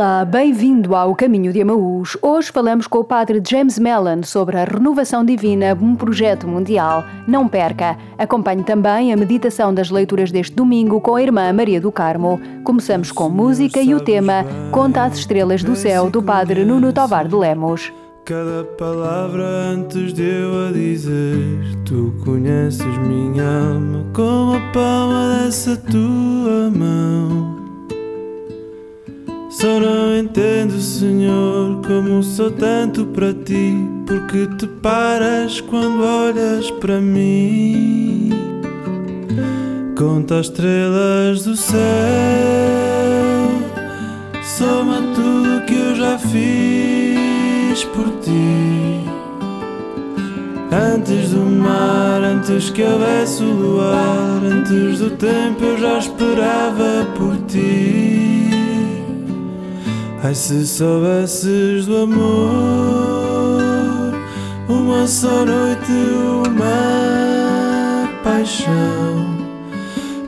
Olá, bem-vindo ao Caminho de Amaús. Hoje falamos com o Padre James Mellon sobre a renovação divina, um projeto mundial. Não perca! Acompanhe também a meditação das leituras deste domingo com a irmã Maria do Carmo. Começamos com música e o tema Conta as Estrelas do Céu, do Padre Nuno Tovar de Lemos. Cada palavra antes de eu a dizer, tu conheces minha alma como a palma dessa tua mão. Só não entendo, Senhor, como sou tanto para ti, porque te paras quando olhas para mim. Conta as estrelas do céu, soma tudo que eu já fiz por ti. Antes do mar, antes que houvesse o luar, antes do tempo eu já esperava por ti. Ai, se soubesses do amor, uma só noite, uma paixão.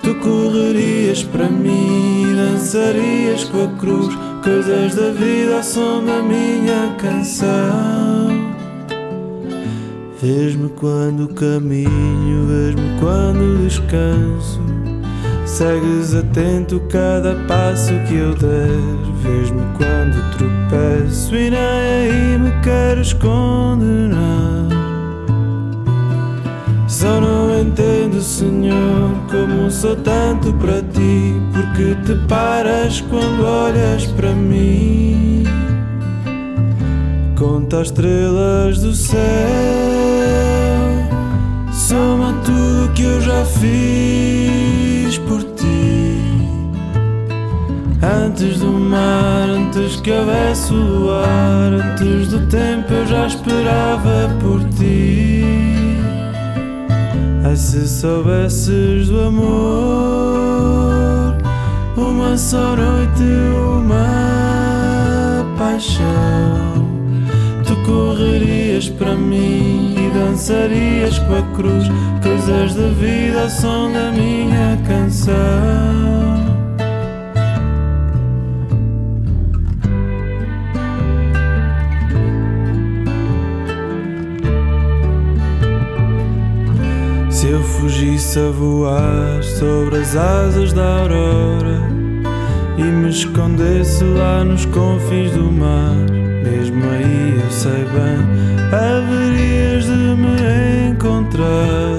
Tu correrias para mim, dançarias com a cruz, coisas da vida ao som da minha canção. Vês-me quando caminho, vês-me quando descanso. Segues atento cada passo que eu der. Vês-me quando tropeço e nem aí me queres condenar. Só não entendo, Senhor, como sou tanto para ti, porque te paras quando olhas para mim. Conta as estrelas do céu, soma tudo que eu já fiz por ti. Antes do mar, antes que houvesse o luar, antes do tempo eu já esperava por ti. Ai, se soubesses do amor, uma só noite, uma paixão. Tu correrias para mim e dançarias com a cruz, coisas da vida, som da minha canção. A voar sobre as asas da aurora e me escondesse lá nos confins do mar, mesmo aí eu sei bem, haverias de me encontrar.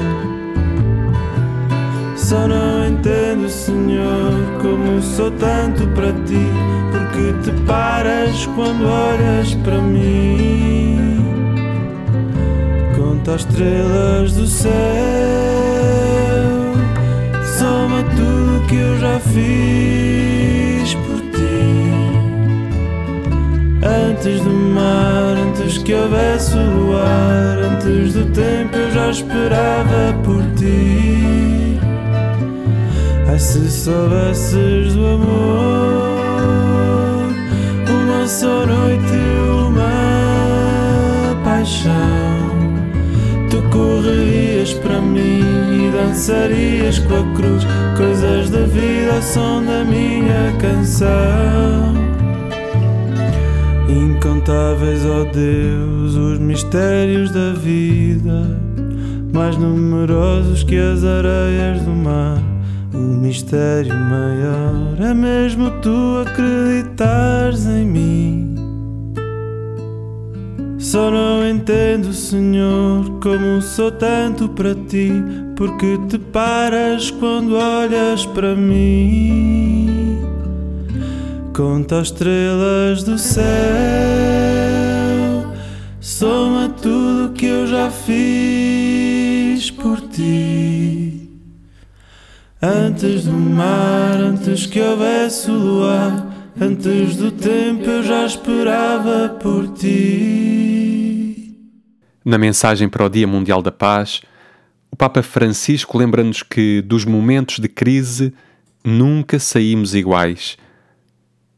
Só não entendo, Senhor, como sou tanto para ti, porque te paras quando olhas para mim. Conta as estrelas do céu, já fiz por ti. Antes do mar, antes que houvesse o luar, antes do tempo eu já esperava por ti. Ai, se soubesses do amor, uma só noite, uma paixão. Tu correrias para mim dançarias com a cruz, coisas da vida, som da minha canção. Incontáveis, ó Deus, os mistérios da vida, mais numerosos que as areias do mar. O mistério maior é mesmo tu acreditares em mim. Só não entendo, Senhor, como sou tanto para ti, porque te paras quando olhas para mim. Conta as estrelas do céu, soma tudo que eu já fiz por ti. Antes do mar, antes que houvesse o luar, antes do tempo eu já esperava por ti. Na mensagem para o Dia Mundial da Paz, o Papa Francisco lembra-nos que dos momentos de crise nunca saímos iguais.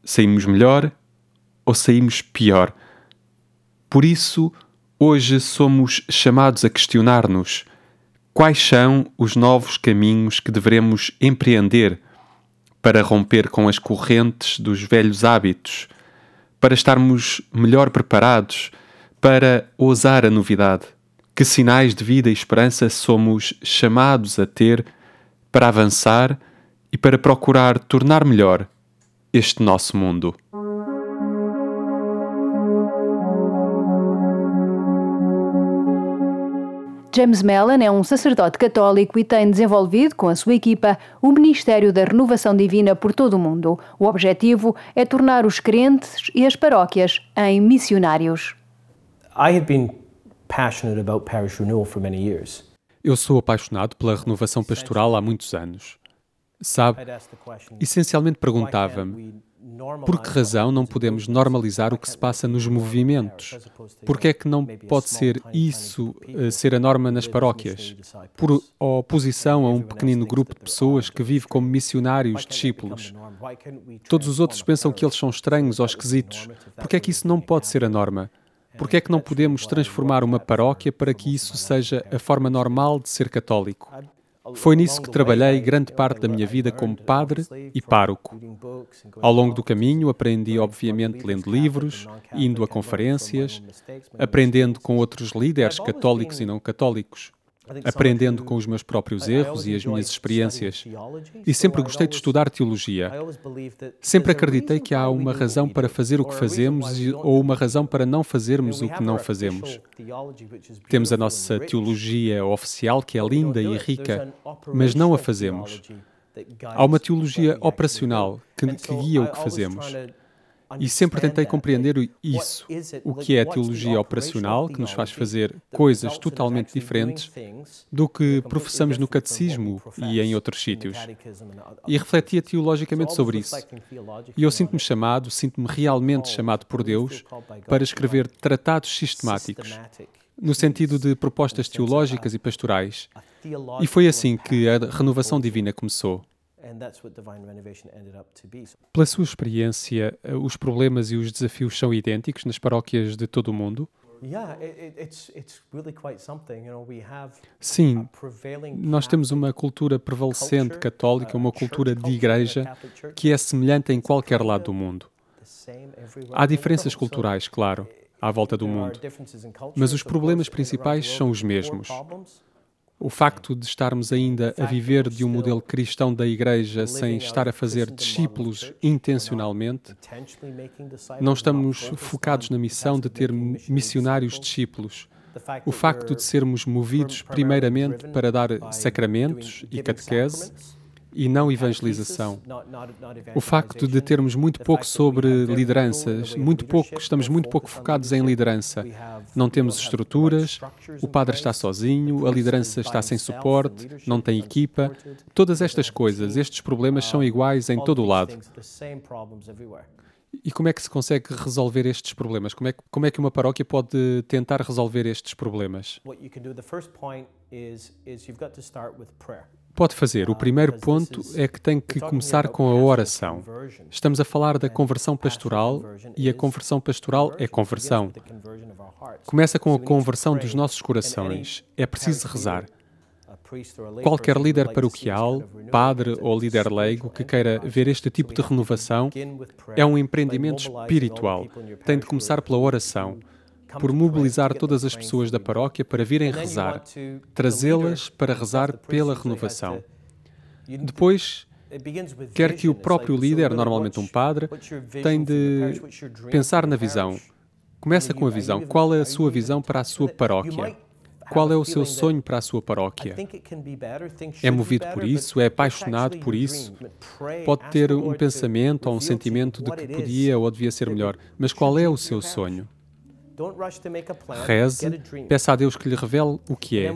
Saímos melhor ou saímos pior. Por isso, hoje somos chamados a questionar-nos quais são os novos caminhos que devemos empreender para romper com as correntes dos velhos hábitos, para estarmos melhor preparados, para ousar a novidade? Que sinais de vida e esperança somos chamados a ter para avançar e para procurar tornar melhor este nosso mundo? James Mellon é um sacerdote católico e tem desenvolvido com a sua equipa o Ministério da Renovação Divina por todo o mundo. O objetivo é tornar os crentes e as paróquias em missionários. I had been passionate about parish renewal for many years. Eu sou apaixonado pela renovação pastoral há muitos anos. Sabe, essencialmente perguntava-me por que razão não podemos normalizar o que se passa nos movimentos? Por que é que não pode ser isso uh, ser a norma nas paróquias? Por oposição a um pequenino grupo de pessoas que vive como missionários, discípulos. Todos os outros pensam que eles são estranhos ou esquisitos. Por que é que isso não pode ser a norma? Por que é que não podemos transformar uma paróquia para que isso seja a forma normal de ser católico? Foi nisso que trabalhei grande parte da minha vida como padre e pároco. Ao longo do caminho, aprendi, obviamente, lendo livros, indo a conferências, aprendendo com outros líderes católicos e não católicos aprendendo com os meus próprios erros e as minhas experiências. E sempre gostei de estudar teologia. Sempre acreditei que há uma razão para fazer o que fazemos ou uma razão para não fazermos o que não fazemos. Temos a nossa teologia oficial, que é linda e rica, mas não a fazemos. Há uma teologia operacional que, que guia o que fazemos. E sempre tentei compreender isso, o que é a teologia operacional, que nos faz fazer coisas totalmente diferentes do que professamos no catecismo e em outros sítios. E refletia teologicamente sobre isso. E eu sinto-me chamado, sinto-me realmente chamado por Deus para escrever tratados sistemáticos, no sentido de propostas teológicas e pastorais. E foi assim que a renovação divina começou. Pela sua experiência, eh, os problemas e os desafios são idênticos nas paróquias de todo o mundo? Sim, nós temos uma cultura prevalecente católica, uma cultura de igreja que é semelhante em qualquer lado do mundo. Há diferenças culturais, claro, à volta do mundo, mas os problemas principais são os mesmos. O facto de estarmos ainda a viver de um modelo cristão da Igreja sem estar a fazer discípulos intencionalmente, não estamos focados na missão de ter missionários discípulos. O facto de sermos movidos primeiramente para dar sacramentos e catequese e não evangelização. O facto de termos muito pouco sobre lideranças, muito pouco, estamos muito pouco focados em liderança. Não temos estruturas, o padre está sozinho, a liderança está sem suporte, não tem equipa. Todas estas coisas, estes problemas são iguais em todo o lado. E como é que se consegue resolver estes problemas? Como é que, como é que uma paróquia pode tentar resolver estes problemas? Pode fazer. O primeiro ponto é que tem que começar com a oração. Estamos a falar da conversão pastoral e a conversão pastoral é conversão. Começa com a conversão dos nossos corações. É preciso rezar. Qualquer líder paroquial, padre ou líder leigo que queira ver este tipo de renovação é um empreendimento espiritual. Tem de começar pela oração por mobilizar todas as pessoas da paróquia para virem rezar, trazê-las para rezar pela renovação. Depois, quer que o próprio líder, normalmente um padre, tem de pensar na visão. Começa com a visão. Qual é a sua visão para a sua paróquia? Qual é o seu sonho para a sua paróquia? É movido por isso? É apaixonado por isso? Pode ter um pensamento ou um sentimento de que podia ou devia ser melhor, mas qual é o seu sonho? Reze, peça a Deus que lhe revele o que é.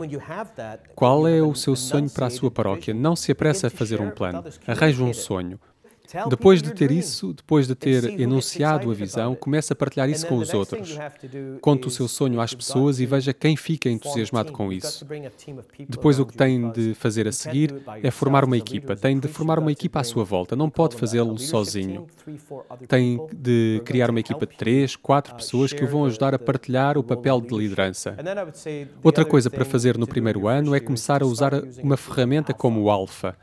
Qual é o seu sonho para a sua paróquia? Não se apresse a fazer um plano. Arranje um sonho. Depois de ter isso, depois de ter enunciado a visão, comece a partilhar isso com os outros. Conte o seu sonho às pessoas e veja quem fica entusiasmado com isso. Depois, o que tem de fazer a seguir é formar uma equipa. Tem de formar uma equipa à sua volta. Não pode fazê-lo sozinho. Tem de criar uma equipa de três, quatro pessoas que o vão ajudar a partilhar o papel de liderança. Outra coisa para fazer no primeiro ano é começar a usar uma ferramenta como o Alpha.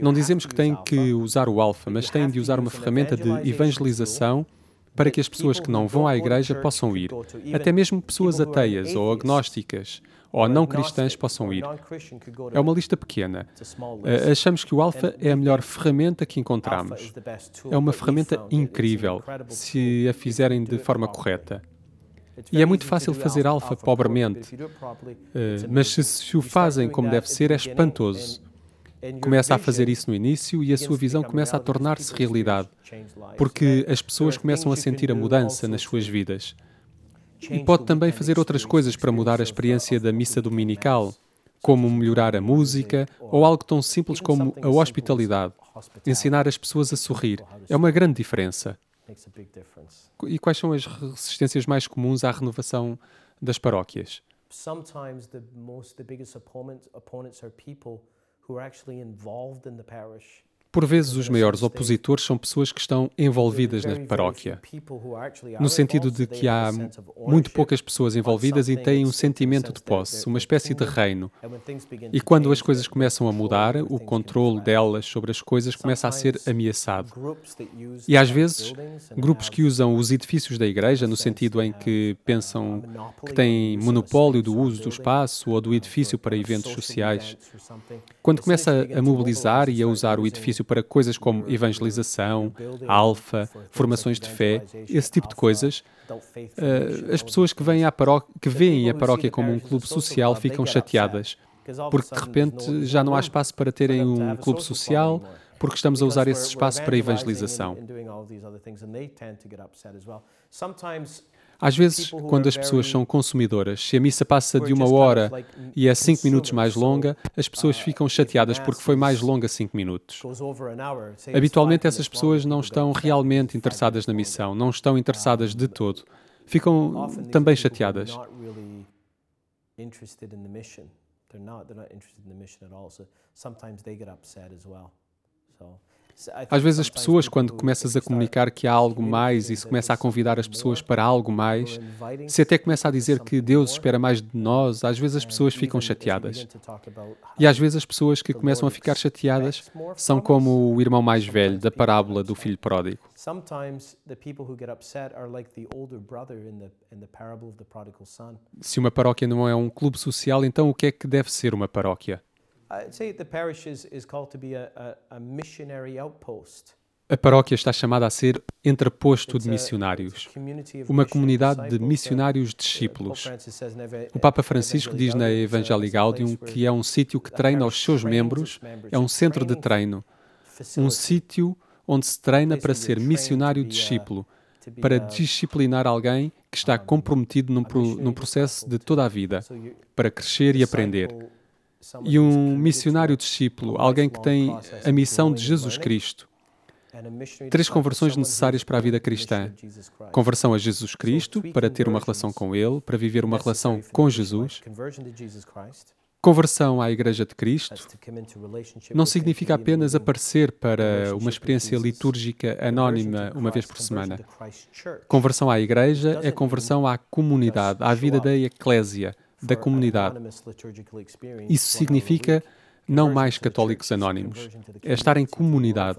Não dizemos que tem que usar o Alpha, mas têm de usar uma ferramenta de evangelização para que as pessoas que não vão à igreja possam ir. Até mesmo pessoas ateias ou agnósticas ou não cristãs possam ir. É uma lista pequena. Uh, achamos que o Alpha é a melhor ferramenta que encontramos. É uma ferramenta incrível se a fizerem de forma correta. E é muito fácil fazer alfa pobremente, uh, mas se, se o fazem como deve ser, é espantoso. Começa a fazer isso no início e a sua visão começa a tornar-se realidade, porque as pessoas começam a sentir a mudança nas suas vidas. E pode também fazer outras coisas para mudar a experiência da missa dominical, como melhorar a música ou algo tão simples como a hospitalidade. Ensinar as pessoas a sorrir é uma grande diferença. E quais são as resistências mais comuns à renovação das paróquias? Sometimes the most the biggest opponents are people who are actually involved in the parish por vezes, os maiores opositores são pessoas que estão envolvidas na paróquia, no sentido de que há muito poucas pessoas envolvidas e têm um sentimento de posse, uma espécie de reino. E quando as coisas começam a mudar, o controle delas sobre as coisas começa a ser ameaçado. E às vezes, grupos que usam os edifícios da igreja, no sentido em que pensam que têm monopólio do uso do espaço ou do edifício para eventos sociais, quando começa a mobilizar e a usar o edifício para coisas como evangelização, alfa, formações de fé, esse tipo de coisas, uh, as pessoas que, vêm à que veem a paróquia como um clube social ficam chateadas, porque de repente já não há espaço para terem um clube social, porque estamos a usar esse espaço para evangelização. Às vezes, quando as pessoas são consumidoras, se a missa passa de uma hora e é cinco minutos mais longa, as pessoas ficam chateadas porque foi mais longa cinco minutos. Habitualmente, essas pessoas não estão realmente interessadas na missão, não estão interessadas de todo. Ficam também chateadas. They're not, they're not interested in the mission at all. So sometimes they get upset as well. So às vezes as pessoas, quando começas a comunicar que há algo mais e se começa a convidar as pessoas para algo mais, se até começa a dizer que Deus espera mais de nós, às vezes as pessoas ficam chateadas. E às vezes as pessoas que começam a ficar chateadas são como o irmão mais velho da parábola do filho pródigo. Se uma paróquia não é um clube social, então o que é que deve ser uma paróquia? A paróquia está chamada a ser entreposto de missionários, uma comunidade de missionários discípulos. O Papa Francisco diz na Evangelii Gaudium que é um sítio que treina os seus membros, é um centro de treino, um sítio onde se treina para ser missionário discípulo, para disciplinar alguém que está comprometido num, num processo de toda a vida, para crescer e aprender e um missionário discípulo, alguém que tem a missão de Jesus Cristo. Três conversões necessárias para a vida cristã: conversão a Jesus Cristo, para ter uma relação com Ele, para viver uma relação com Jesus. Conversão à Igreja de Cristo não significa apenas aparecer para uma experiência litúrgica anónima uma vez por semana. Conversão à Igreja é conversão à comunidade, à vida da Eclésia, da comunidade. Isso significa não mais católicos anónimos, é estar em comunidade.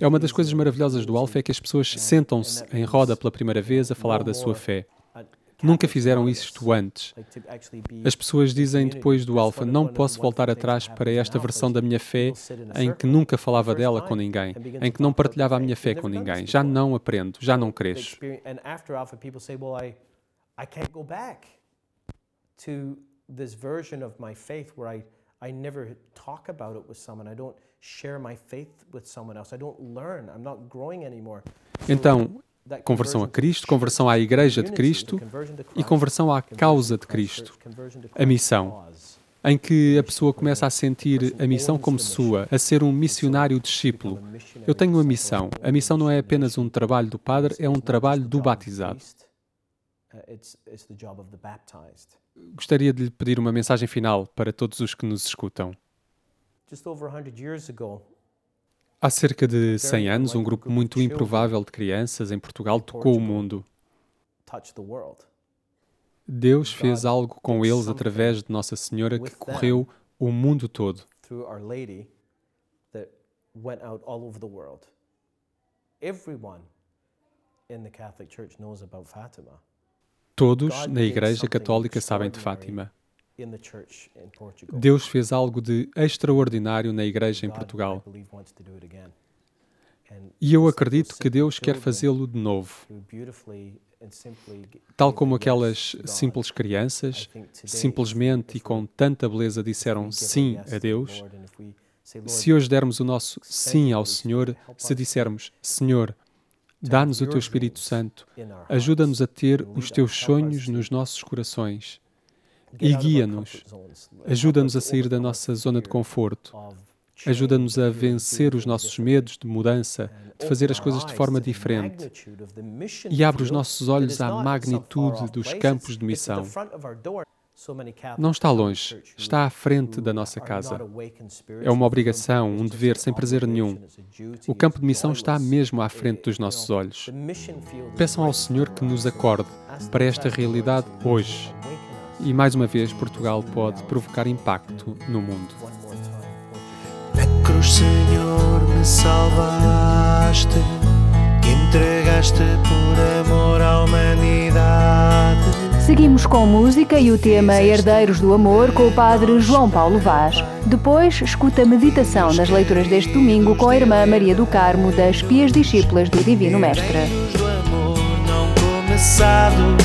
É uma das coisas maravilhosas do Alfa é que as pessoas sentam-se em roda pela primeira vez a falar da sua fé. Nunca fizeram isto antes. As pessoas dizem depois do Alfa: Não posso voltar atrás para esta versão da minha fé em que nunca falava dela com ninguém, em que não partilhava a minha fé com ninguém. Já não aprendo, já não cresço to this version of my faith where I, I never talk about it with someone. I don't share my faith with someone else. I don't learn. I'm not growing anymore. Então, conversão a Cristo, conversão à Igreja de Cristo e conversão à causa de Cristo, a missão, em que a pessoa começa a sentir a missão como sua, a ser um missionário discípulo. Eu tenho uma missão. A missão não é apenas um trabalho do padre, é um trabalho do batizado. Gostaria de lhe pedir uma mensagem final para todos os que nos escutam. Há cerca de 100 anos, um grupo muito improvável de crianças em Portugal tocou o mundo. Deus fez algo com eles através de Nossa Senhora que correu o mundo todo. Everyone in the Catholic Church knows about Fatima. Todos na Igreja Católica sabem de Fátima. Deus fez algo de extraordinário na Igreja em Portugal. E eu acredito que Deus quer fazê-lo de novo. Tal como aquelas simples crianças, simplesmente e com tanta beleza disseram sim a Deus, se hoje dermos o nosso sim ao Senhor, se dissermos, Senhor, dá-nos o teu Espírito Santo, ajuda-nos a ter os teus sonhos nos nossos corações. e guia-nos, ajuda-nos a sair da nossa zona de conforto, ajuda-nos a vencer os nossos medos de mudança, de fazer as coisas de forma diferente. E abre os nossos olhos à magnitude dos campos de missão. Não está longe, está à frente da nossa casa. É uma obrigação, um dever, sem prazer nenhum. O campo de missão está mesmo à frente dos nossos olhos. Peçam ao Senhor que nos acorde para esta realidade hoje. E mais uma vez, Portugal pode provocar impacto no mundo. Na cruz, Senhor, me salvaste, que entregaste por amor à humanidade. Seguimos com música e o tema Herdeiros do Amor com o padre João Paulo Vaz. Depois, escuta a meditação das leituras deste domingo com a irmã Maria do Carmo, das Pias Discípulas do Divino Mestre. Herdeiros do amor não começado,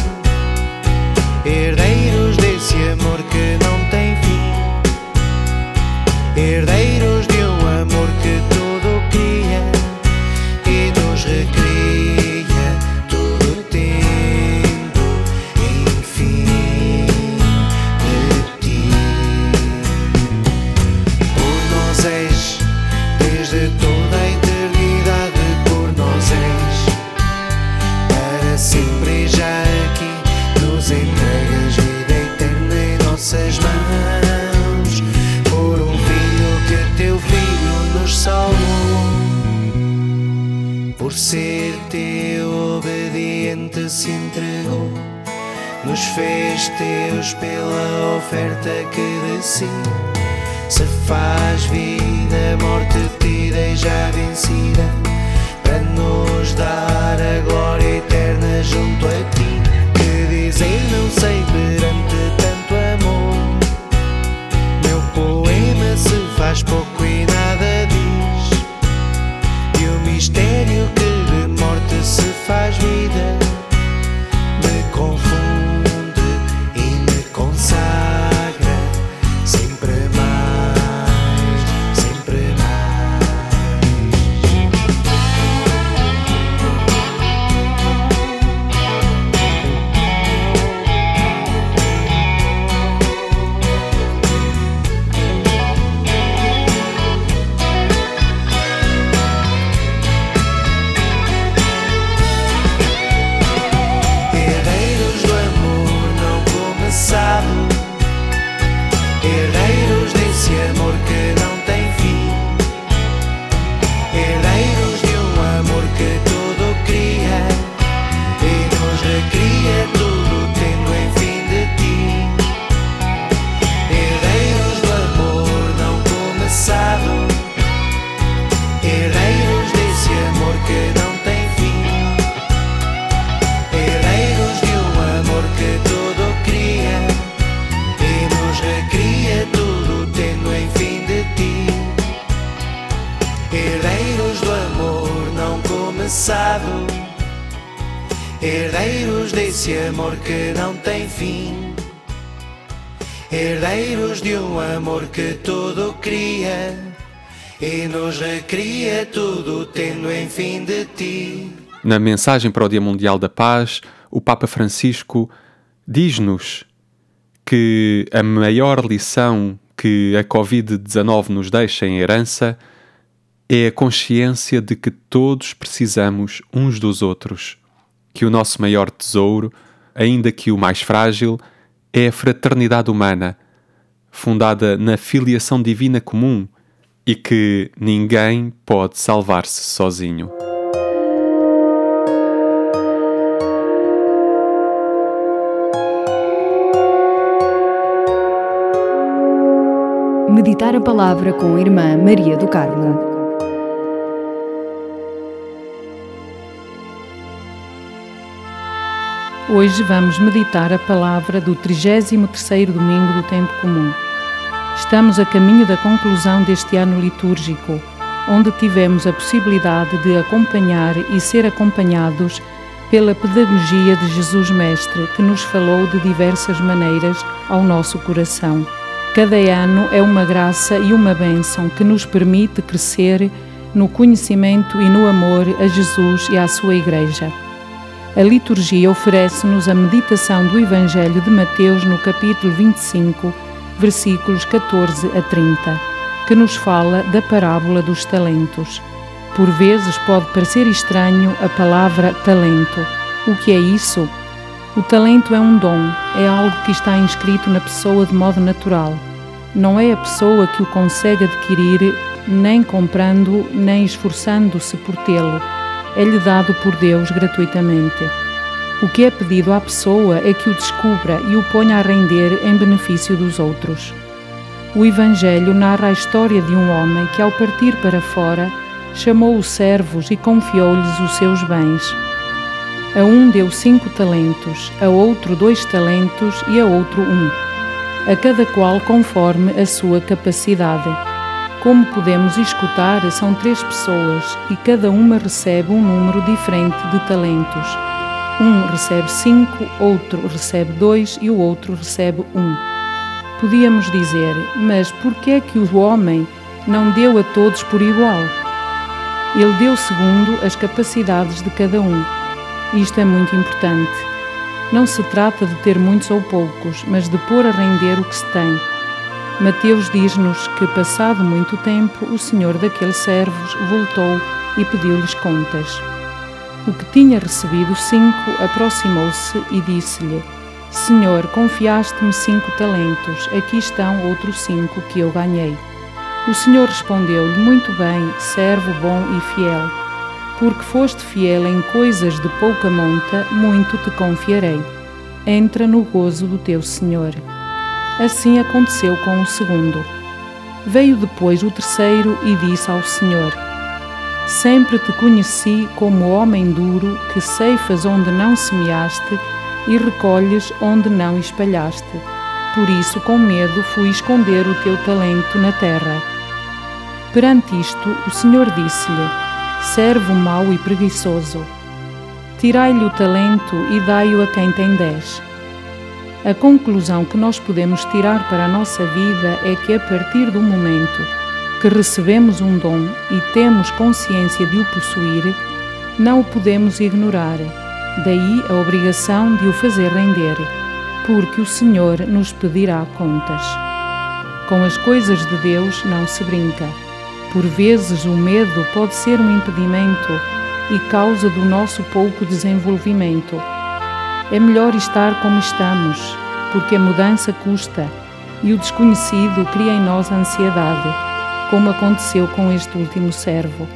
herdeiros desse amor que não tem fim, herdeiros que tudo cria e nos recria tudo tendo enfim de ti. Na mensagem para o Dia Mundial da Paz, o Papa Francisco diz-nos que a maior lição que a Covid-19 nos deixa em herança é a consciência de que todos precisamos uns dos outros, que o nosso maior tesouro, ainda que o mais frágil, é a fraternidade humana, fundada na filiação divina comum e que ninguém pode salvar-se sozinho. Meditar a palavra com a irmã Maria do Carmo. Hoje vamos meditar a palavra do 33º domingo do tempo comum. Estamos a caminho da conclusão deste ano litúrgico, onde tivemos a possibilidade de acompanhar e ser acompanhados pela pedagogia de Jesus Mestre, que nos falou de diversas maneiras ao nosso coração. Cada ano é uma graça e uma bênção que nos permite crescer no conhecimento e no amor a Jesus e à sua Igreja. A liturgia oferece-nos a meditação do Evangelho de Mateus no capítulo 25, versículos 14 a 30, que nos fala da parábola dos talentos. Por vezes pode parecer estranho a palavra talento. O que é isso? O talento é um dom, é algo que está inscrito na pessoa de modo natural. Não é a pessoa que o consegue adquirir, nem comprando, nem esforçando-se por tê-lo é-lhe dado por Deus gratuitamente. O que é pedido à pessoa é que o descubra e o ponha a render em benefício dos outros. O Evangelho narra a história de um homem que, ao partir para fora, chamou os servos e confiou-lhes os seus bens. A um deu cinco talentos, a outro dois talentos e a outro um, a cada qual conforme a sua capacidade. Como podemos escutar, são três pessoas e cada uma recebe um número diferente de talentos. Um recebe cinco, outro recebe dois e o outro recebe um. Podíamos dizer, mas por que é que o homem não deu a todos por igual? Ele deu segundo as capacidades de cada um. Isto é muito importante. Não se trata de ter muitos ou poucos, mas de pôr a render o que se tem Mateus diz-nos que, passado muito tempo, o senhor daqueles servos voltou e pediu-lhes contas. O que tinha recebido cinco aproximou-se e disse-lhe: Senhor, confiaste-me cinco talentos, aqui estão outros cinco que eu ganhei. O senhor respondeu-lhe: Muito bem, servo bom e fiel. Porque foste fiel em coisas de pouca monta, muito te confiarei. Entra no gozo do teu senhor. Assim aconteceu com o segundo. Veio depois o terceiro e disse ao Senhor: Sempre te conheci como homem duro que ceifas onde não semeaste e recolhes onde não espalhaste. Por isso, com medo, fui esconder o teu talento na terra. Perante isto, o Senhor disse-lhe: Servo mau e preguiçoso, tirai-lhe o talento e dai-o a quem tem dez. A conclusão que nós podemos tirar para a nossa vida é que a partir do momento que recebemos um dom e temos consciência de o possuir, não o podemos ignorar. Daí a obrigação de o fazer render, porque o Senhor nos pedirá contas. Com as coisas de Deus não se brinca. Por vezes o medo pode ser um impedimento e causa do nosso pouco desenvolvimento é melhor estar como estamos, porque a mudança custa e o desconhecido cria em nós ansiedade, como aconteceu com este último servo.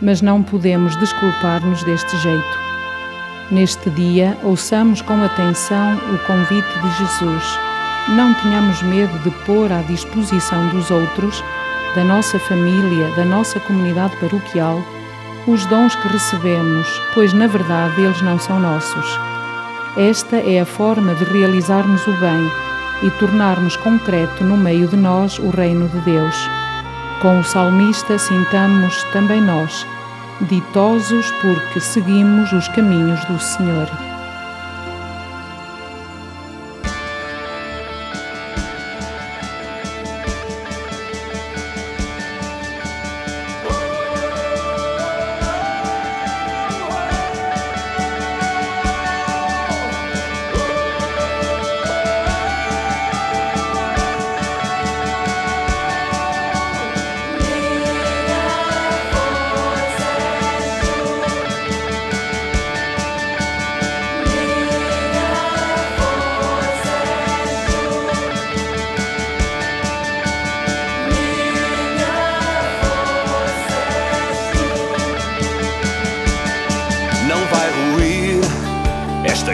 Mas não podemos desculpar-nos deste jeito. Neste dia, ouçamos com atenção o convite de Jesus. Não tenhamos medo de pôr à disposição dos outros, da nossa família, da nossa comunidade paroquial, os dons que recebemos, pois na verdade eles não são nossos esta é a forma de realizarmos o bem e tornarmos concreto no meio de nós o reino de Deus. Com o salmista sintamos também nós, ditosos porque seguimos os caminhos do Senhor.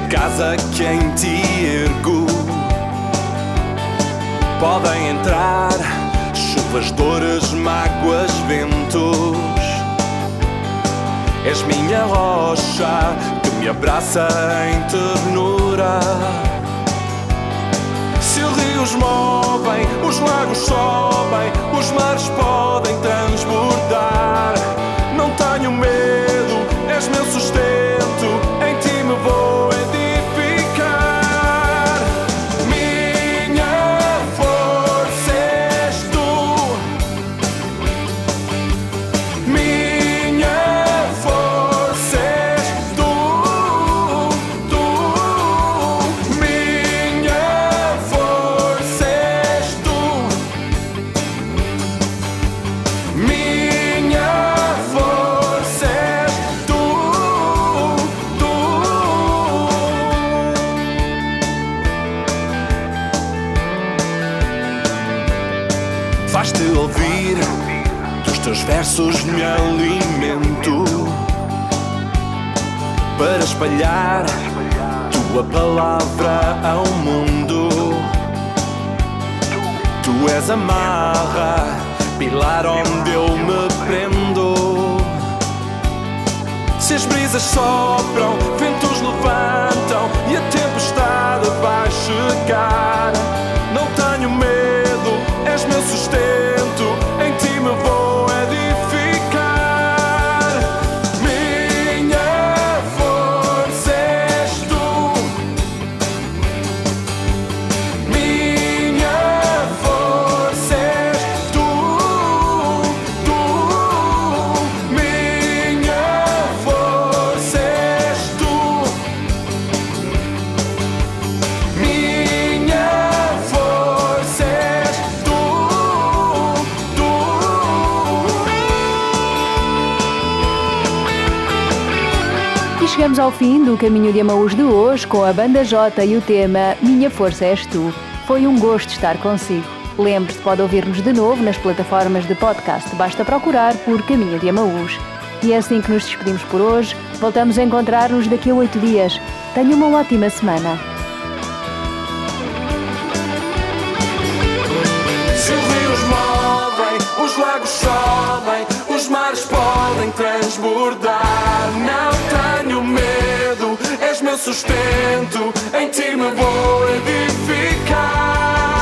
Casa que em ti ergo. Podem entrar chuvas, dores, mágoas, ventos. És minha rocha que me abraça em ternura. Se os rios movem, os lagos sobem, os mares podem transbordar. Não tenho medo, és meu sustento, me alimento para espalhar tua palavra ao mundo. Tu és a marra, pilar onde eu me prendo. Se as brisas sopram, ventos levantam e a tempestade vai chegar. Não tenho medo, és meu sustento, em ti me vou ao fim do Caminho de Amaús de hoje com a Banda J e o tema Minha Força És Tu. Foi um gosto estar consigo. Lembre-se, pode ouvir-nos de novo nas plataformas de podcast. Basta procurar por Caminho de Amaús. E é assim que nos despedimos por hoje. Voltamos a encontrar-nos daqui a oito dias. Tenha uma ótima semana. Se os rios movem, os lagos sobem, os mares podem transbordar. Não sustento, em ti me vou edificar.